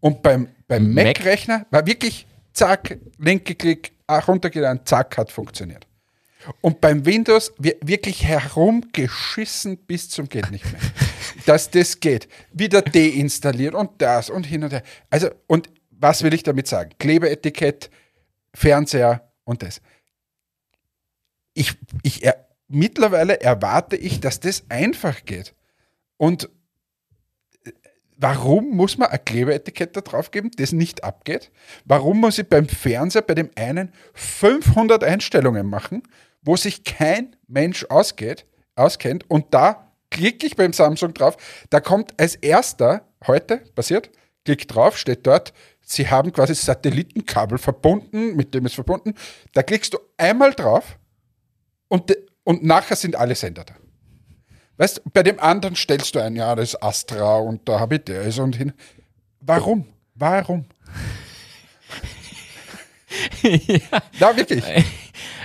Und beim, beim Mac? Mac-Rechner war wirklich zack, linke Klick, runtergeladen, zack, hat funktioniert. Und beim Windows wir- wirklich herumgeschissen bis zum geht nicht mehr. dass das geht. Wieder deinstalliert und das und hin und her. Also, und was will ich damit sagen? Klebeetikett, Fernseher und das. Ich, ich, er, mittlerweile erwarte ich, dass das einfach geht. Und äh, warum muss man ein Klebeetikett da drauf geben, das nicht abgeht? Warum muss ich beim Fernseher bei dem einen 500 Einstellungen machen, wo sich kein Mensch ausgeht, auskennt und da klicke ich beim Samsung drauf, da kommt als erster heute passiert, klick drauf, steht dort, Sie haben quasi Satellitenkabel verbunden, mit dem ist verbunden. Da klickst du einmal drauf und, und nachher sind alle Sender da. Weißt bei dem anderen stellst du ein, ja, das ist Astra und da habe ich das und hin. Warum? Warum? Ja. wirklich.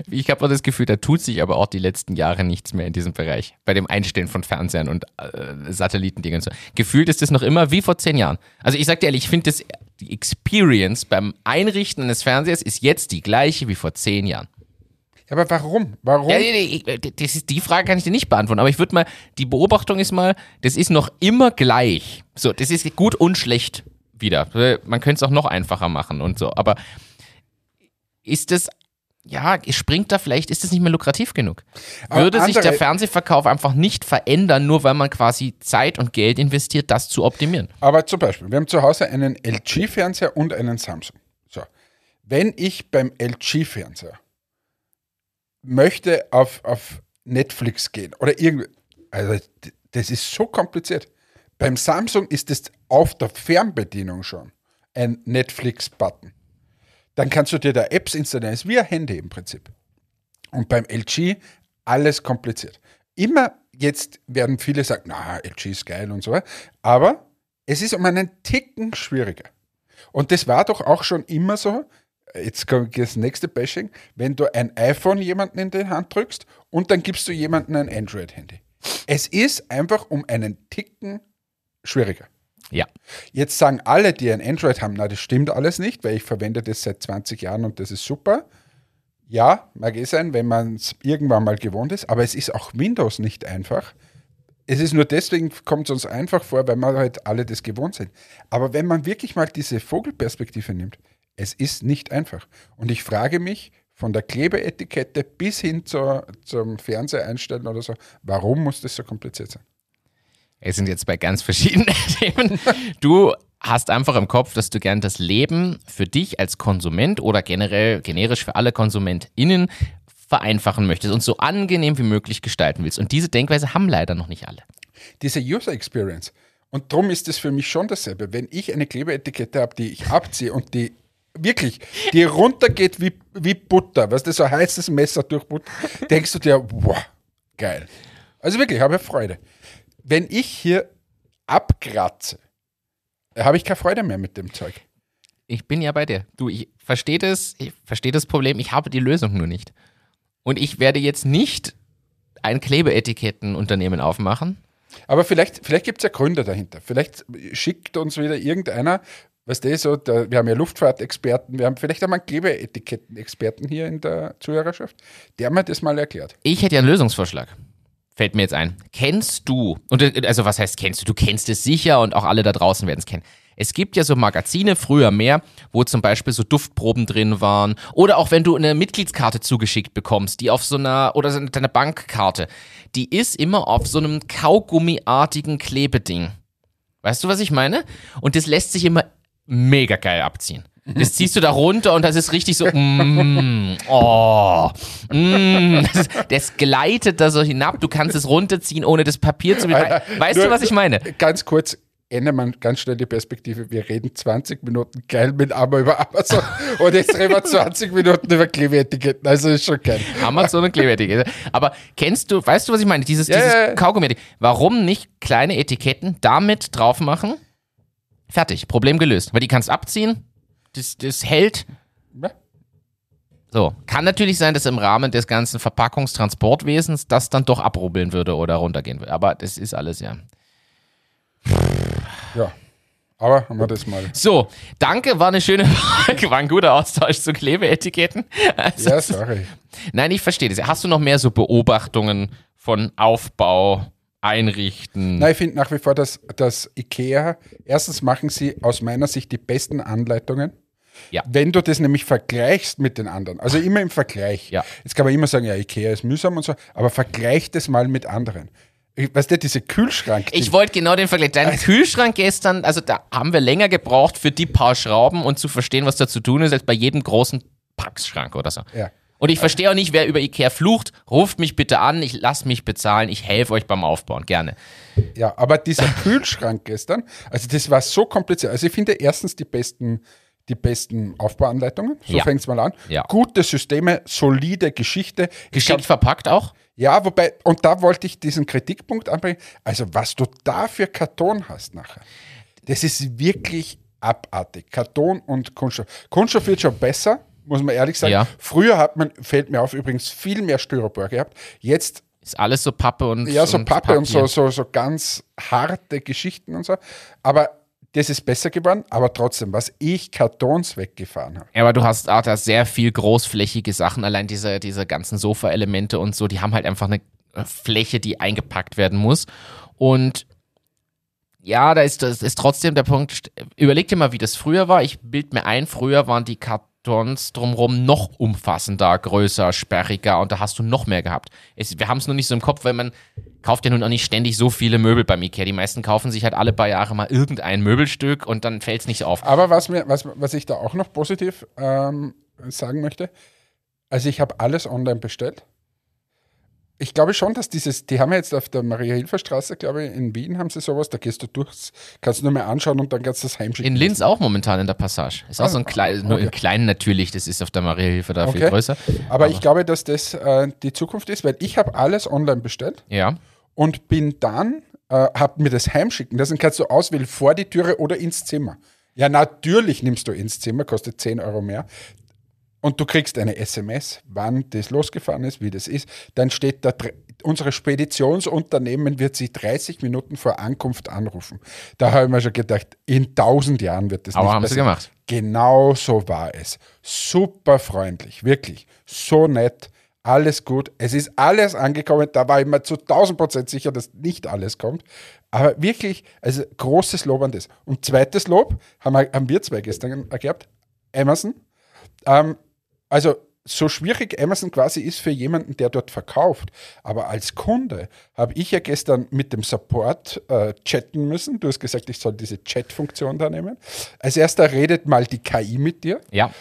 Ich habe das Gefühl, da tut sich aber auch die letzten Jahre nichts mehr in diesem Bereich. Bei dem Einstellen von Fernsehern und äh, Satellitendingen und so. Gefühlt ist das noch immer wie vor zehn Jahren. Also ich sag dir ehrlich, ich finde das, die Experience beim Einrichten eines Fernsehers ist jetzt die gleiche wie vor zehn Jahren. Aber warum? Warum? Ja, nee, nee, das ist, die Frage kann ich dir nicht beantworten, aber ich würde mal, die Beobachtung ist mal, das ist noch immer gleich. So, das ist gut und schlecht wieder. Man könnte es auch noch einfacher machen und so, aber ist das, ja, springt da vielleicht, ist das nicht mehr lukrativ genug? Würde sich andere- der Fernsehverkauf einfach nicht verändern, nur weil man quasi Zeit und Geld investiert, das zu optimieren? Aber zum Beispiel, wir haben zu Hause einen LG-Fernseher und einen Samsung. So. Wenn ich beim LG-Fernseher möchte auf, auf Netflix gehen oder irgendwie, also das ist so kompliziert. Beim Samsung ist es auf der Fernbedienung schon ein Netflix-Button. Dann kannst du dir da Apps installieren, ist wie ein Handy im Prinzip. Und beim LG alles kompliziert. Immer jetzt werden viele sagen, na, LG ist geil und so, aber es ist um einen Ticken schwieriger. Und das war doch auch schon immer so, jetzt kommt das nächste Bashing, wenn du ein iPhone jemanden in die Hand drückst und dann gibst du jemanden ein Android-Handy. Es ist einfach um einen Ticken schwieriger. Ja. Jetzt sagen alle, die ein Android haben, na, das stimmt alles nicht, weil ich verwende das seit 20 Jahren und das ist super. Ja, mag eh sein, wenn man es irgendwann mal gewohnt ist, aber es ist auch Windows nicht einfach. Es ist nur deswegen, kommt es uns einfach vor, weil wir halt alle das gewohnt sind. Aber wenn man wirklich mal diese Vogelperspektive nimmt, es ist nicht einfach. Und ich frage mich, von der Klebeetikette bis hin zur, zum Fernseher einstellen oder so, warum muss das so kompliziert sein? Wir sind jetzt bei ganz verschiedenen Themen. Du hast einfach im Kopf, dass du gern das Leben für dich als Konsument oder generell generisch für alle KonsumentInnen vereinfachen möchtest und so angenehm wie möglich gestalten willst. Und diese Denkweise haben leider noch nicht alle. diese User Experience. Und darum ist es für mich schon dasselbe. Wenn ich eine Klebeetikette habe, die ich abziehe und die wirklich, die runtergeht wie, wie Butter, weißt du, so heißes Messer durch Butter, denkst du dir, wow, geil. Also wirklich, habe Freude. Wenn ich hier abkratze, habe ich keine Freude mehr mit dem Zeug. Ich bin ja bei dir. Du, ich verstehe das, ich verstehe das Problem, ich habe die Lösung nur nicht. Und ich werde jetzt nicht ein Klebeetikettenunternehmen aufmachen. Aber vielleicht, vielleicht gibt es ja Gründe dahinter. Vielleicht schickt uns wieder irgendeiner, weißt du, so, der, wir haben ja Luftfahrtexperten, wir haben vielleicht einmal einen Klebeetikettenexperten hier in der Zuhörerschaft, der mir das mal erklärt. Ich hätte ja einen Lösungsvorschlag. Fällt mir jetzt ein. Kennst du, und äh, also was heißt kennst du? Du kennst es sicher und auch alle da draußen werden es kennen. Es gibt ja so Magazine, früher mehr, wo zum Beispiel so Duftproben drin waren. Oder auch wenn du eine Mitgliedskarte zugeschickt bekommst, die auf so einer, oder so eine Bankkarte, die ist immer auf so einem Kaugummiartigen Klebeding. Weißt du, was ich meine? Und das lässt sich immer mega geil abziehen. Das ziehst du da runter und das ist richtig so, mm, oh, mm, das, das gleitet da so hinab. Du kannst es runterziehen, ohne das Papier zu behalten. Weißt Nur- du, was ich meine? Ganz kurz, ändert man ganz schnell die Perspektive. Wir reden 20 Minuten geil mit Ammer über Amazon und jetzt reden wir 20 Minuten über Klebeetiketten. Also ist schon geil. Amazon und Klebeetikette. Aber kennst du, weißt du, was ich meine? Dieses, Ja, dieses. Kaugummi. Warum nicht kleine Etiketten damit drauf machen? Fertig, Problem gelöst. Weil die kannst abziehen, das, das hält. So, kann natürlich sein, dass im Rahmen des ganzen Verpackungstransportwesens das dann doch abrubbeln würde oder runtergehen würde. Aber das ist alles ja. ja. Aber haben wir das mal. So, danke, war eine schöne Frage, war ein guter Austausch zu Klebeetiketten. Also, Ja, sorry. Nein, ich verstehe das. Hast du noch mehr so Beobachtungen von Aufbau, Einrichten? Nein, ich finde nach wie vor, dass, dass IKEA, erstens machen sie aus meiner Sicht die besten Anleitungen. Ja. Wenn du das nämlich vergleichst mit den anderen, also immer im Vergleich. Ja. Jetzt kann man immer sagen, ja, Ikea ist mühsam und so, aber vergleich das mal mit anderen. Weißt du, diese Kühlschrank. Ich wollte genau den Vergleich. Dein Kühlschrank gestern, also da haben wir länger gebraucht für die paar Schrauben und zu verstehen, was da zu tun ist, als bei jedem großen Packschrank oder so. Ja. Und ich verstehe auch nicht, wer über Ikea flucht. Ruft mich bitte an, ich lasse mich bezahlen, ich helfe euch beim Aufbauen, gerne. Ja, aber dieser Kühlschrank gestern, also das war so kompliziert. Also ich finde erstens die besten, die besten Aufbauanleitungen. So Ja. fängt es mal an. Ja. Gute Systeme, solide Geschichte. Ich Geschickt verpackt auch? Ja, wobei, und da wollte ich diesen Kritikpunkt anbringen. Also, was du da für Karton hast nachher, das ist wirklich abartig. Karton und Kunststoff. Kunststoff wird schon besser, muss man ehrlich sagen. Ja. Früher hat man, fällt mir auf, übrigens viel mehr Styropor gehabt. Jetzt Ist alles so Pappe und ja, so und Pappe und so, Papier. so, so ganz harte Geschichten und so. Aber das ist besser geworden, aber trotzdem, was ich Kartons weggefahren habe. Ja, aber du hast da sehr viel großflächige Sachen, allein diese, diese ganzen Sofa-Elemente und so, die haben halt einfach eine äh, Fläche, die eingepackt werden muss. Und ja, da ist, das ist trotzdem der Punkt, überleg dir mal, wie das früher war. Ich bild mir ein, früher waren die Kartons drumherum noch umfassender, größer, sperriger und da hast du noch mehr gehabt. Es, wir haben es nur nicht so im Kopf, weil man kauft ja nun auch nicht ständig so viele Möbel beim Ikea. Die meisten kaufen sich halt alle paar Jahre mal irgendein Möbelstück und dann fällt es nicht auf. Aber was, mir, was, was ich da auch noch positiv ähm, sagen möchte, also ich habe alles online bestellt. Ich glaube schon, dass dieses, die haben ja jetzt auf der Maria-Hilfer-Straße, glaube ich, in Wien haben sie sowas, da gehst du durch, kannst du nur mehr anschauen und dann kannst du das heimschicken. In Linz auch momentan in der Passage. Ist auch so ein klein, nur in klein natürlich, das ist auf der Mariahilfe da viel Okay. größer. Aber ich glaube, dass das äh, die Zukunft ist, weil ich habe alles online bestellt Ja. und bin dann, äh, habe mir das heimschicken lassen, kannst du auswählen, vor die Türe oder ins Zimmer. Ja, natürlich nimmst du ins Zimmer, kostet 10 Euro mehr. Und du kriegst eine SMS, wann das losgefahren ist, wie das ist. Dann steht da, unsere Speditionsunternehmen wird sie 30 Minuten vor Ankunft anrufen. Da habe ich mir schon gedacht, in tausend Jahren wird das Aber nicht haben sie passieren. gemacht. Genau so war es. Super freundlich, wirklich. So nett, alles gut. Es ist alles angekommen. Da war ich mir zu 1000 Prozent sicher, dass nicht alles kommt. Aber wirklich, also großes Lob an das. Und zweites Lob haben wir, haben wir zwei gestern gehabt. Amazon. Ähm, also so schwierig Amazon quasi ist für jemanden, der dort verkauft. Aber als Kunde habe ich ja gestern mit dem Support äh, chatten müssen. Du hast gesagt, ich soll diese Chat-Funktion da nehmen. Als erster redet mal die KI mit dir. Ja.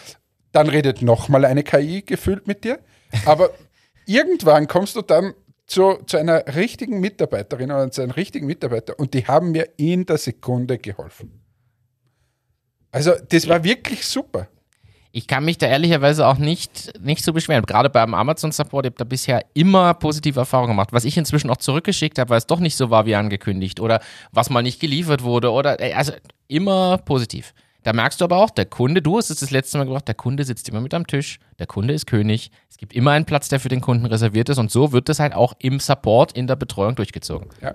Dann redet nochmal eine KI gefühlt mit dir. Aber irgendwann kommst du dann zu, zu einer richtigen Mitarbeiterin oder zu einem richtigen Mitarbeiter und die haben mir in der Sekunde geholfen. Also, das war wirklich super. Ich kann mich da ehrlicherweise auch nicht, nicht so beschweren. Gerade beim Amazon Support, ich habe da bisher immer positive Erfahrungen gemacht. Was ich inzwischen auch zurückgeschickt habe, weil es doch nicht so war wie angekündigt oder was mal nicht geliefert wurde oder äh, also immer positiv. Da merkst du aber auch, der Kunde, du hast es das letzte Mal gesagt, der Kunde sitzt immer mit am Tisch, der Kunde ist König. Es gibt immer einen Platz, der für den Kunden reserviert ist und so wird das halt auch im Support, in der Betreuung durchgezogen. Ja.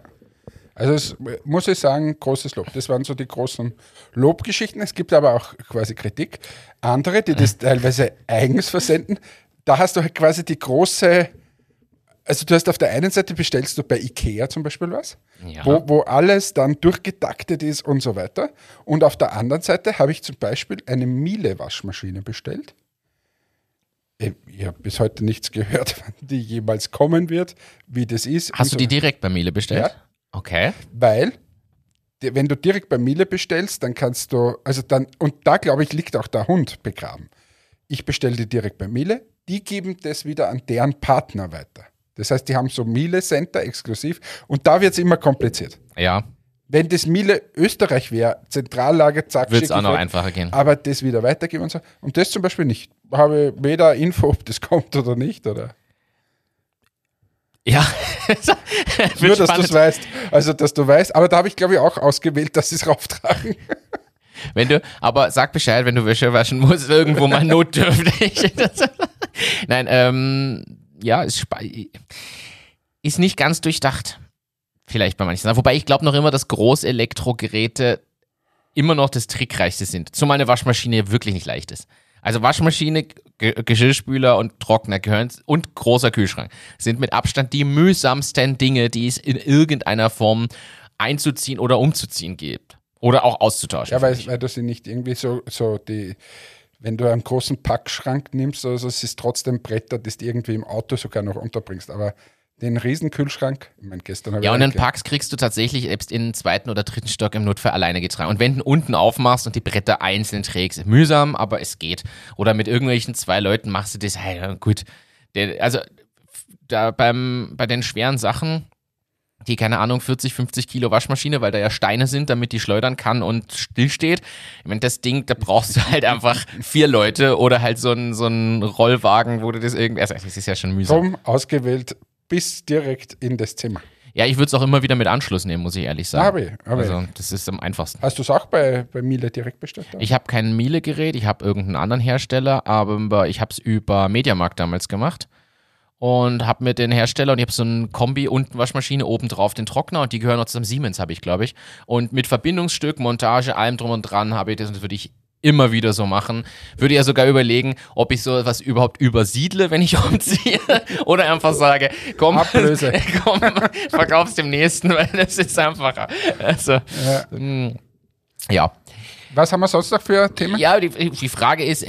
Also es muss ich sagen, großes Lob. Das waren so die großen Lobgeschichten. Es gibt aber auch quasi Kritik. Andere, die das teilweise eigens versenden, da hast du halt quasi die große, also du hast auf der einen Seite bestellst du bei Ikea zum Beispiel was, Ja. wo, wo alles dann durchgetaktet ist und so weiter. Und auf der anderen Seite habe ich zum Beispiel eine Miele-Waschmaschine bestellt. Ich, ich habe bis heute nichts gehört, wann die jemals kommen wird, wie das ist. Hast du so die direkt bei Miele bestellt? Ja. Okay. weil wenn du direkt bei Miele bestellst, dann kannst du, also dann, und da glaube ich, liegt auch der Hund begraben. Ich bestelle die direkt bei Miele, die geben das wieder an deren Partner weiter. Das heißt, die haben so Miele Center exklusiv und da wird es immer kompliziert. Ja, Wenn das Miele Österreich wäre, Zentrallager, zack, wird es auch noch weg, einfacher gehen. Aber das wieder weitergeben und so. Und das zum Beispiel nicht. Habe weder Info, ob das kommt oder nicht, oder? Ja. Nur, dass du es weißt. Also, dass du weißt. Aber da habe ich, glaube ich, auch ausgewählt, dass sie es rauftragen. Wenn du, aber sag Bescheid, wenn du Wäsche waschen musst, irgendwo mal notdürftig. Nein, ähm, ja, ist, ist nicht ganz durchdacht. Vielleicht bei manchen Sachen. Wobei ich glaube noch immer, dass Großelektrogeräte immer noch das Trickreichste sind. Zumal eine Waschmaschine wirklich nicht leicht ist. Also Waschmaschine, Ge Geschirrspüler und Trockner gehören und großer Kühlschrank sind mit Abstand die mühsamsten Dinge, die es in irgendeiner Form einzuziehen oder umzuziehen gibt. Oder auch auszutauschen. Ja, weil, weil du sie nicht irgendwie so, so die, wenn du einen großen Packschrank nimmst, also es ist trotzdem Bretter, das du irgendwie im Auto sogar noch unterbringst. Aber den Riesenkühlschrank, ich meine, gestern habe Ja, und einen. Packs kriegst du tatsächlich selbst in den zweiten oder dritten Stock im Notfall alleine getragen. Und wenn du unten aufmachst und die Bretter einzeln trägst, mühsam, aber es geht. Oder mit irgendwelchen zwei Leuten machst du das, hey, gut. Also da beim, bei den schweren Sachen, die, keine Ahnung, 40, 50 Kilo Waschmaschine, weil da ja Steine sind, damit die schleudern kann und stillsteht. Ich meine, das Ding, da brauchst du halt einfach vier Leute oder halt so einen so einen Rollwagen, wo du das irgendwie, also das ist ja schon mühsam. Drum ausgewählt bis direkt in das Zimmer. Ja, ich würde es auch immer wieder mit Anschluss nehmen, muss ich ehrlich sagen. Habe ich, habe ich. also, das ist am einfachsten. Hast du es auch bei, bei Miele direkt bestellt? Ich habe kein Miele-Gerät, ich habe irgendeinen anderen Hersteller, aber ich habe es über Mediamarkt damals gemacht und habe mit den Hersteller und ich habe so ein Kombi unten Waschmaschine oben drauf den Trockner und die gehören noch zusammen Siemens habe ich glaube ich und mit Verbindungsstück Montage allem drum und dran habe ich das und das würde ich immer wieder so machen. Würde ja sogar überlegen, ob ich so was überhaupt übersiedle, wenn ich umziehe oder einfach sage, komm, Ablöse. komm, verkauf's dem nächsten, weil das ist einfacher. Also Ja. mm, ja. Was haben wir sonst noch für Themen? Ja, die, die Frage ist,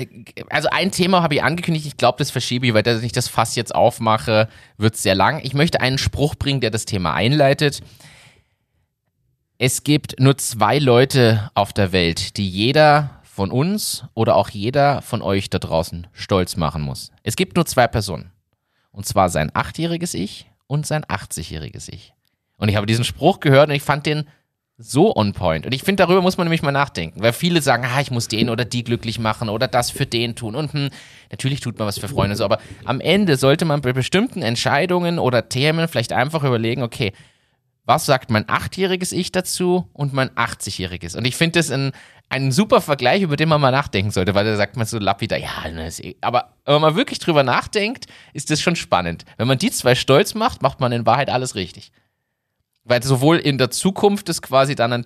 also ein Thema habe ich angekündigt, ich glaube, das verschiebe ich, weil dass ich das Fass jetzt aufmache, wird sehr lang. Ich möchte einen Spruch bringen, der das Thema einleitet. Es gibt nur zwei Leute auf der Welt, die jeder von uns oder auch jeder von euch da draußen stolz machen muss. Es gibt nur zwei Personen. Und zwar sein achtjähriges Ich und sein 80-jähriges Ich. Und ich habe diesen Spruch gehört und ich fand den so on point. Und ich finde, darüber muss man nämlich mal nachdenken. Weil viele sagen, ah, ich muss den oder die glücklich machen oder das für den tun. Und hm, natürlich tut man was für Freunde so. Aber am Ende sollte man bei bestimmten Entscheidungen oder Themen vielleicht einfach überlegen, okay, was sagt mein achtjähriges Ich dazu und mein 80-jähriges? Und ich finde das ein, ein super Vergleich, über den man mal nachdenken sollte, weil da sagt man so lapidar, ja, ne, ist eh. aber wenn man wirklich drüber nachdenkt, ist das schon spannend. Wenn man die zwei stolz macht, macht man in Wahrheit alles richtig. Weil sowohl in der Zukunft das quasi dann ein,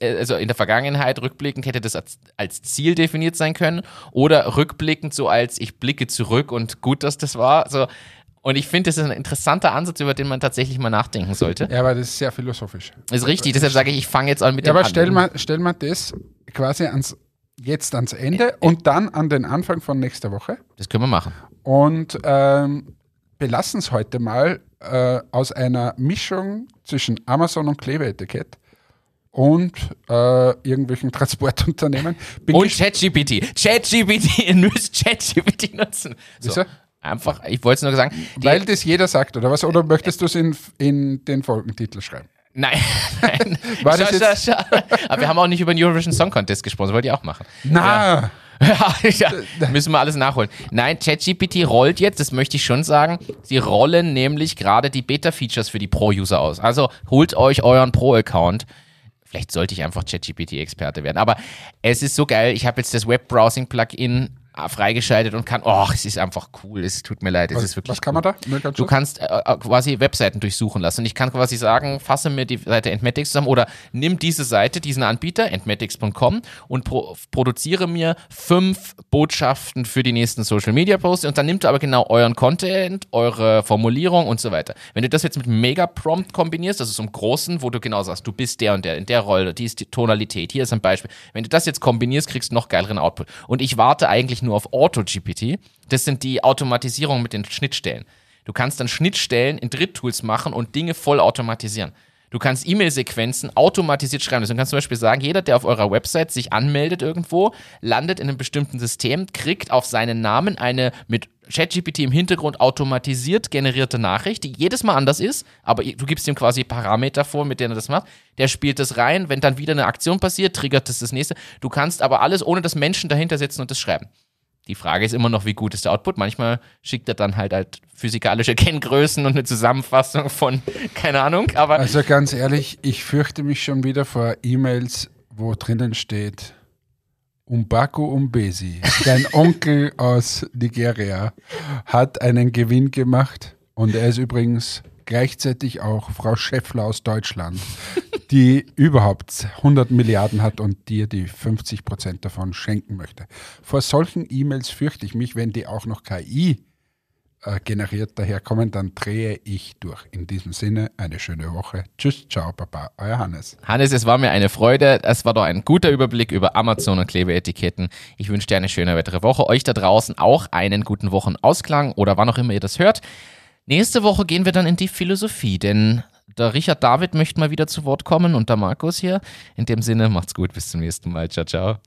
äh, also in der Vergangenheit rückblickend hätte das als, Ziel definiert sein können oder rückblickend so als ich blicke zurück und gut, dass das war. So. Und ich finde, das ist ein interessanter Ansatz, über den man tatsächlich mal nachdenken sollte. Ja, aber das ist sehr philosophisch. Ist richtig, deshalb sage ich, ich fange jetzt an mit Ja, dem aber stell mal, stell mal das quasi ans, jetzt ans Ende und dann an den Anfang von nächster Woche Das können wir machen. und ähm, belassen es heute mal äh, aus einer Mischung zwischen Amazon und Klebeetikett und äh, irgendwelchen Transportunternehmen. Bin Und ChatGPT. ChatGPT, ihr müsst ChatGPT nutzen. So, einfach, ich wollte es nur sagen. Weil das jeder sagt, oder was? Oder möchtest du es in, in den Folgentitel schreiben? Nein, nein. War das Schau, jetzt- schau, schau. Aber wir haben auch nicht über den Eurovision Song Contest gesprochen, das wollte ich auch machen. Na, Ja, ja, müssen wir alles nachholen. Nein, ChatGPT rollt jetzt, das möchte ich schon sagen. Sie rollen nämlich gerade die Beta-Features für die Pro-User aus. Also holt euch euren Pro-Account. Vielleicht sollte ich einfach ChatGPT-Experte werden. Aber es ist so geil. Ich habe jetzt das Web-Browsing-Plugin freigeschaltet und kann, oh, es ist einfach cool. Es tut mir leid, es ist was, wirklich was kann man da? Ganz Du kannst äh, äh, quasi Webseiten durchsuchen lassen. Und ich kann quasi sagen, fasse mir die Seite Entmatics zusammen oder nimm diese Seite, diesen Anbieter, entmatics.com und pro produziere mir fünf Botschaften für die nächsten Social Media Posts. Und dann nimmt er aber genau euren Content, eure Formulierung und so weiter. Wenn du das jetzt mit Mega Prompt kombinierst, also so einem großen, wo du genau sagst, du bist der und der, in der Rolle, die ist die Tonalität, hier ist ein Beispiel. Wenn du das jetzt kombinierst, kriegst du noch geileren Output. Und ich warte eigentlich nur auf AutoGPT. Das sind die Automatisierungen mit den Schnittstellen. Du kannst dann Schnittstellen in Dritttools machen und Dinge voll automatisieren. Du kannst E-Mail-Sequenzen automatisiert schreiben. Also du kannst zum Beispiel sagen, jeder, der auf eurer Website sich anmeldet irgendwo, landet in einem bestimmten System, kriegt auf seinen Namen eine mit ChatGPT im Hintergrund automatisiert generierte Nachricht, die jedes Mal anders ist, aber du gibst ihm quasi Parameter vor, mit denen er das macht. Der spielt das rein, wenn dann wieder eine Aktion passiert, triggert das das nächste. Du kannst aber alles ohne das Menschen dahinter setzen und das schreiben. Die Frage ist immer noch, wie gut ist der Output? Manchmal schickt er dann halt halt physikalische Kenngrößen und eine Zusammenfassung von, keine Ahnung, aber Also ganz ehrlich, ich fürchte mich schon wieder vor E-Mails, wo drinnen steht, Umbaku Umbesi, dein Onkel aus Nigeria, hat einen Gewinn gemacht und er ist übrigens gleichzeitig auch Frau Schäffler aus Deutschland, die überhaupt 100 Milliarden hat und dir die 50 Prozent davon schenken möchte. Vor solchen E-Mails fürchte ich mich, wenn die auch noch KI äh, generiert daherkommen, dann drehe ich durch. In diesem Sinne, eine schöne Woche. Tschüss, ciao, Papa, euer Hannes. Hannes, es war mir eine Freude. Es war doch ein guter Überblick über Amazon und Klebeetiketten. Ich wünsche dir eine schöne weitere Woche. Euch da draußen auch einen guten Wochenausklang oder wann auch immer ihr das hört. Nächste Woche gehen wir dann in die Philosophie, denn der Richard David möchte mal wieder zu Wort kommen und der Markus hier. In dem Sinne, macht's gut, bis zum nächsten Mal. Ciao, ciao.